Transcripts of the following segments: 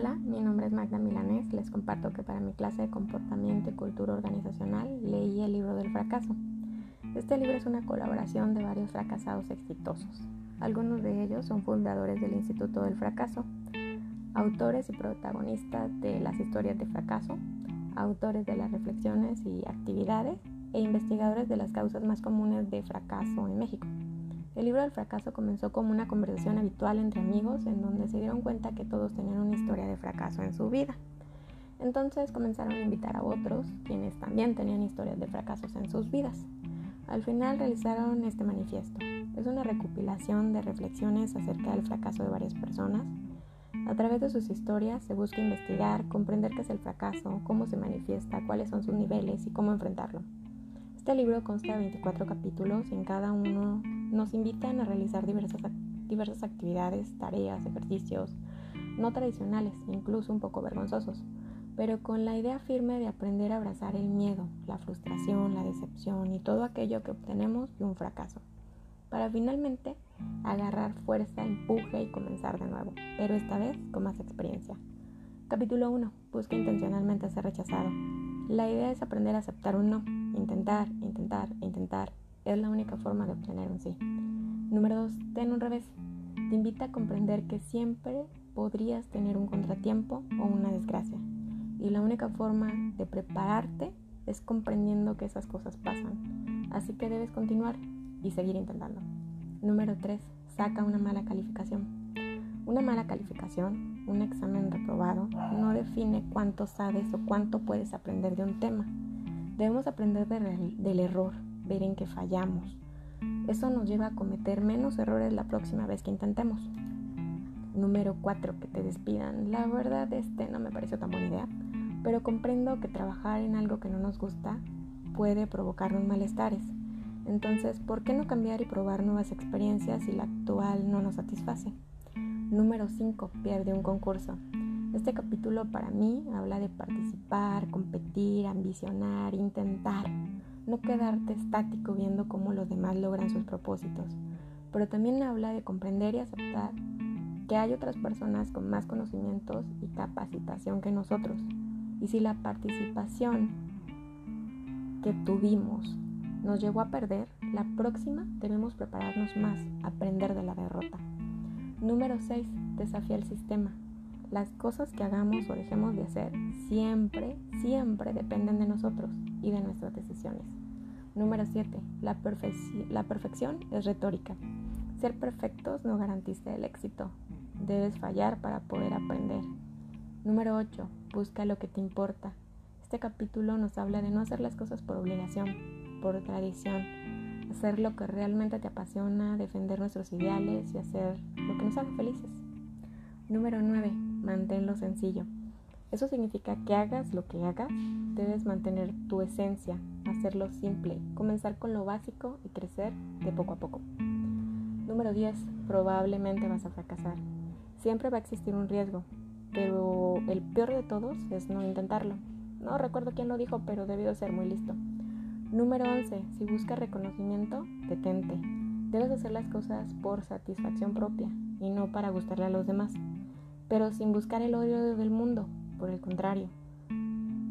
Hola, mi nombre es Magda Milanés. Les comparto que para mi clase de comportamiento y cultura organizacional leí el libro del fracaso. Este libro es una colaboración de varios fracasados exitosos. Algunos de ellos son fundadores del Instituto del Fracaso, autores y protagonistas de las historias de fracaso, autores de las reflexiones y actividades e investigadores de las causas más comunes de fracaso en México. El libro del fracaso comenzó como una conversación habitual entre amigos en donde se dieron cuenta que todos tenían una historia de fracaso en su vida. Entonces comenzaron a invitar a otros, quienes también tenían historias de fracasos en sus vidas. Al final realizaron este manifiesto. Es una recopilación de reflexiones acerca del fracaso de varias personas. A través de sus historias se busca investigar, comprender qué es el fracaso, cómo se manifiesta, cuáles son sus niveles y cómo enfrentarlo. Este libro consta de 24 capítulos y en cada uno nos invitan a realizar diversas, diversas actividades, tareas, ejercicios no tradicionales, incluso un poco vergonzosos, pero con la idea firme de aprender a abrazar el miedo, la frustración, la decepción y todo aquello que obtenemos de un fracaso, para finalmente agarrar fuerza, empuje y comenzar de nuevo, pero esta vez con más experiencia. Capítulo 1. Busca intencionalmente ser rechazado. La idea es aprender a aceptar un no, intentar, intentar, intentar. Es la única forma de obtener un sí. Número 2. Ten un revés. Te invita a comprender que siempre podrías tener un contratiempo o una desgracia. Y la única forma de prepararte es comprendiendo que esas cosas pasan. Así que debes continuar y seguir intentando. Número 3. Saca una mala calificación. Una mala calificación, un examen reprobado, no define cuánto sabes o cuánto puedes aprender de un tema. Debemos aprender del error, ver en qué fallamos. Eso nos lleva a cometer menos errores la próxima vez que intentemos. Número 4. Que te despidan. La verdad, este no me pareció tan buena idea, pero comprendo que trabajar en algo que no nos gusta puede provocarnos malestares. Entonces, ¿por qué no cambiar y probar nuevas experiencias si la actual no nos satisface? Número 5. Pierde un concurso. Este capítulo para mí habla de participar, competir, ambicionar, intentar, no quedarte estático viendo cómo los demás logran sus propósitos, pero también habla de comprender y aceptar que hay otras personas con más conocimientos y capacitación que nosotros. Y si la participación que tuvimos nos llevó a perder, la próxima debemos prepararnos más, aprender de la derrota. Número 6. Desafía el sistema. Las cosas que hagamos o dejemos de hacer siempre, siempre dependen de nosotros y de nuestras decisiones. Número 7. La, perfección es retórica. Ser perfectos no garantiza el éxito. Debes fallar para poder aprender. Número 8. Busca lo que te importa. Este capítulo nos habla de no hacer las cosas por obligación, por tradición, hacer lo que realmente te apasiona, defender nuestros ideales y hacer lo que nos haga felices. Número 9 manténlo sencillo. Eso significa que hagas lo que hagas, debes mantener tu esencia, hacerlo simple, comenzar con lo básico y crecer de poco a poco. Número 10. Probablemente vas a fracasar. Siempre va a existir un riesgo, pero el peor de todos es no intentarlo. No recuerdo quién lo dijo, pero debió ser muy listo. Número 11. Si buscas reconocimiento, detente. Debes hacer las cosas por satisfacción propia y no para gustarle a los demás pero sin buscar el odio del mundo, por el contrario,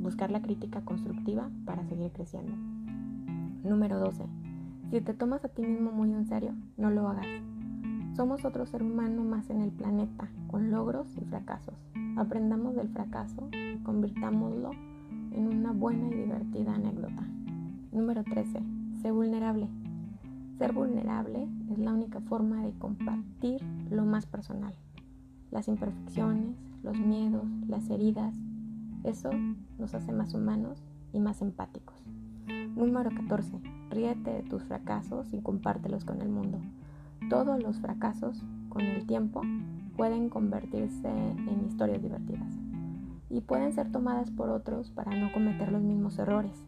buscar la crítica constructiva para seguir creciendo. Número 12. Si te tomas a ti mismo muy en serio, no lo hagas. Somos otro ser humano más en el planeta, con logros y fracasos. Aprendamos del fracaso y convirtámoslo en una buena y divertida anécdota. Número 13. Sé vulnerable. Ser vulnerable es la única forma de compartir lo más personal las imperfecciones, los miedos, las heridas. Eso nos hace más humanos y más empáticos. Número 14. Ríete de tus fracasos y compártelos con el mundo. Todos los fracasos, con el tiempo, pueden convertirse en historias divertidas y pueden ser tomadas por otros para no cometer los mismos errores.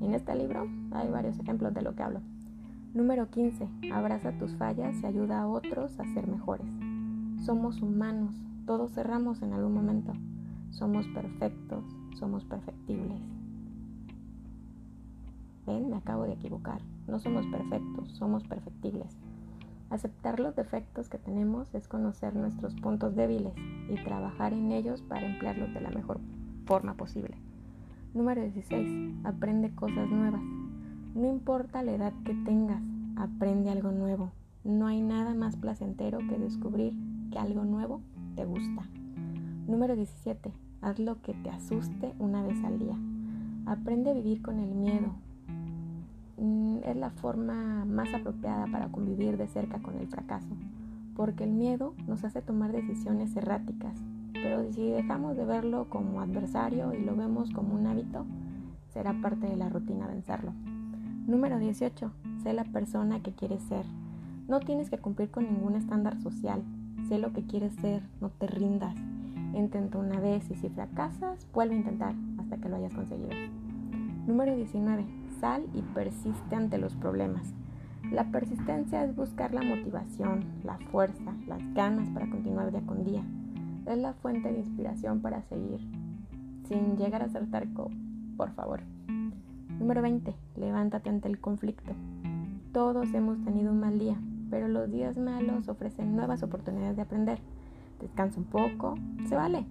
En este libro hay varios ejemplos de lo que hablo. Número 15. Abraza tus fallas y ayuda a otros a ser mejores. Somos humanos, todos cerramos en algún momento. Somos perfectos, somos perfectibles. Ven, me acabo de equivocar. No somos perfectos, somos perfectibles. Aceptar los defectos que tenemos es conocer nuestros puntos débiles y trabajar en ellos para emplearlos de la mejor forma posible. Número 16. Aprende cosas nuevas. No importa la edad que tengas, aprende algo nuevo. No hay nada más placentero que descubrir que algo nuevo te gusta. Número 17. Haz lo que te asuste una vez al día. Aprende a vivir con el miedo. Mm, es la forma más apropiada para convivir de cerca con el fracaso, porque el miedo nos hace tomar decisiones erráticas, pero si dejamos de verlo como adversario y lo vemos como un hábito, será parte de la rutina vencerlo. Número 18. Sé la persona que quieres ser. No tienes que cumplir con ningún estándar social. Sé lo que quieres ser, no te rindas. Intenta una vez y si fracasas, vuelve a intentar hasta que lo hayas conseguido. Número 19. Sal y persiste ante los problemas. La persistencia es buscar la motivación, la fuerza, las ganas para continuar día con día es la fuente de inspiración para seguir, sin llegar a ser tarco, por favor. Número 20. Levántate ante el conflicto. Todos hemos tenido un mal día, pero los días malos ofrecen nuevas oportunidades de aprender. Descansa un poco, se vale.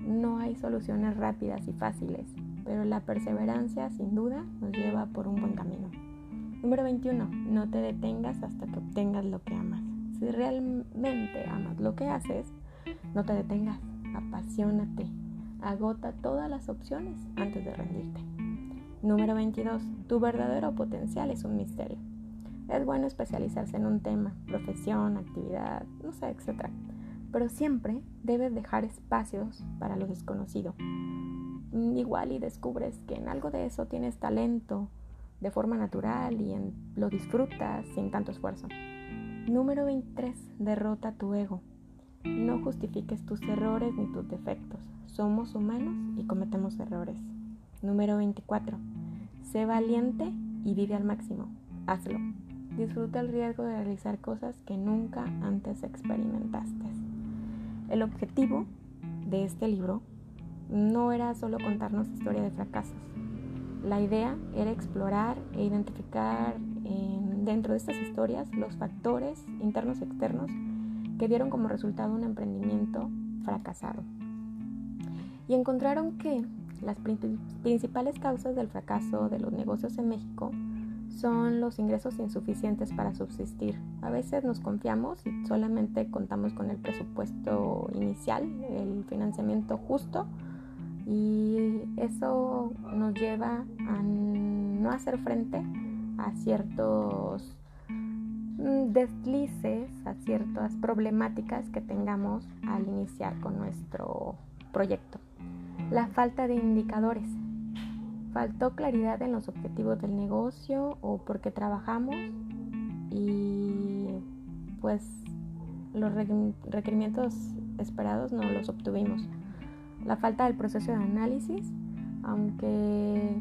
No hay soluciones rápidas y fáciles, pero la perseverancia sin duda nos lleva por un buen camino. Número 21. No te detengas hasta que obtengas lo que amas. Si realmente amas lo que haces, no te detengas, apasionate, agota todas las opciones antes de rendirte. Número 22. Tu verdadero potencial es un misterio. Es bueno especializarse en un tema, profesión, actividad, no sé, etc. Pero siempre debes dejar espacios para lo desconocido. Igual y descubres que en algo de eso tienes talento de forma natural y lo disfrutas sin tanto esfuerzo. Número 23. Derrota tu ego. No justifiques tus errores ni tus defectos. Somos humanos y cometemos errores. Número 24. Sé valiente y vive al máximo. Hazlo. Disfruta el riesgo de realizar cosas que nunca antes experimentaste. El objetivo de este libro no era solo contarnos historia de fracasos. La idea era explorar e identificar dentro de estas historias los factores internos y externos que dieron como resultado un emprendimiento fracasado. Y encontraron que las principales causas del fracaso de los negocios en México son los ingresos insuficientes para subsistir. A veces nos confiamos y solamente contamos con el presupuesto inicial, el financiamiento justo, y eso nos lleva a no hacer frente a ciertos Mm, deslices a ciertas problemáticas que tengamos al iniciar con nuestro proyecto. La falta de indicadores. Faltó claridad en los objetivos del negocio o porque trabajamos y pues los requerimientos esperados no los obtuvimos. La falta del proceso de análisis, aunque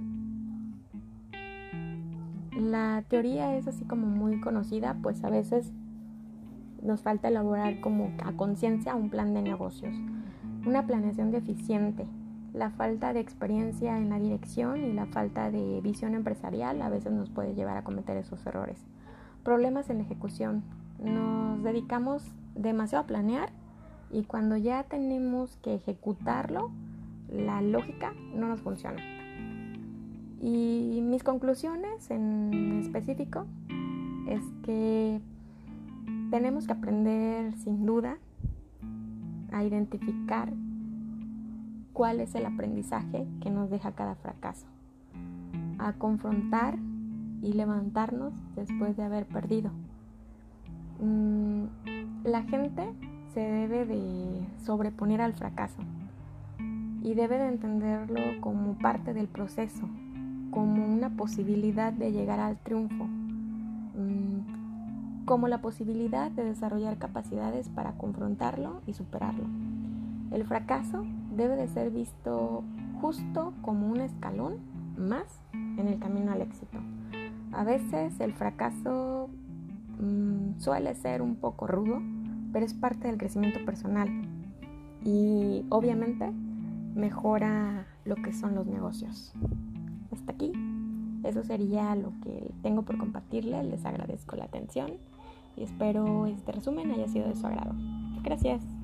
la teoría es así como muy conocida, pues a veces nos falta elaborar como a conciencia un plan de negocios, una planeación deficiente, la falta de experiencia en la dirección y la falta de visión empresarial a veces nos puede llevar a cometer esos errores. Problemas en la ejecución. Nos dedicamos demasiado a planear y cuando ya tenemos que ejecutarlo, la lógica no nos funciona. Y mis conclusiones en específico es que tenemos que aprender sin duda a identificar cuál es el aprendizaje que nos deja cada fracaso, a confrontar y levantarnos después de haber perdido. Mm, la gente se debe de sobreponer al fracaso y debe de entenderlo como parte del proceso, como una posibilidad de llegar al triunfo, mm, como la posibilidad de desarrollar capacidades para confrontarlo y superarlo. El fracaso debe de ser visto justo como un escalón más en el camino al éxito. A veces el fracaso mm, suele ser un poco rudo, pero es parte del crecimiento personal y obviamente mejora lo que son los negocios hasta aquí. Eso sería lo que tengo por compartirle. Les agradezco la atención y espero este resumen haya sido de su agrado. Gracias.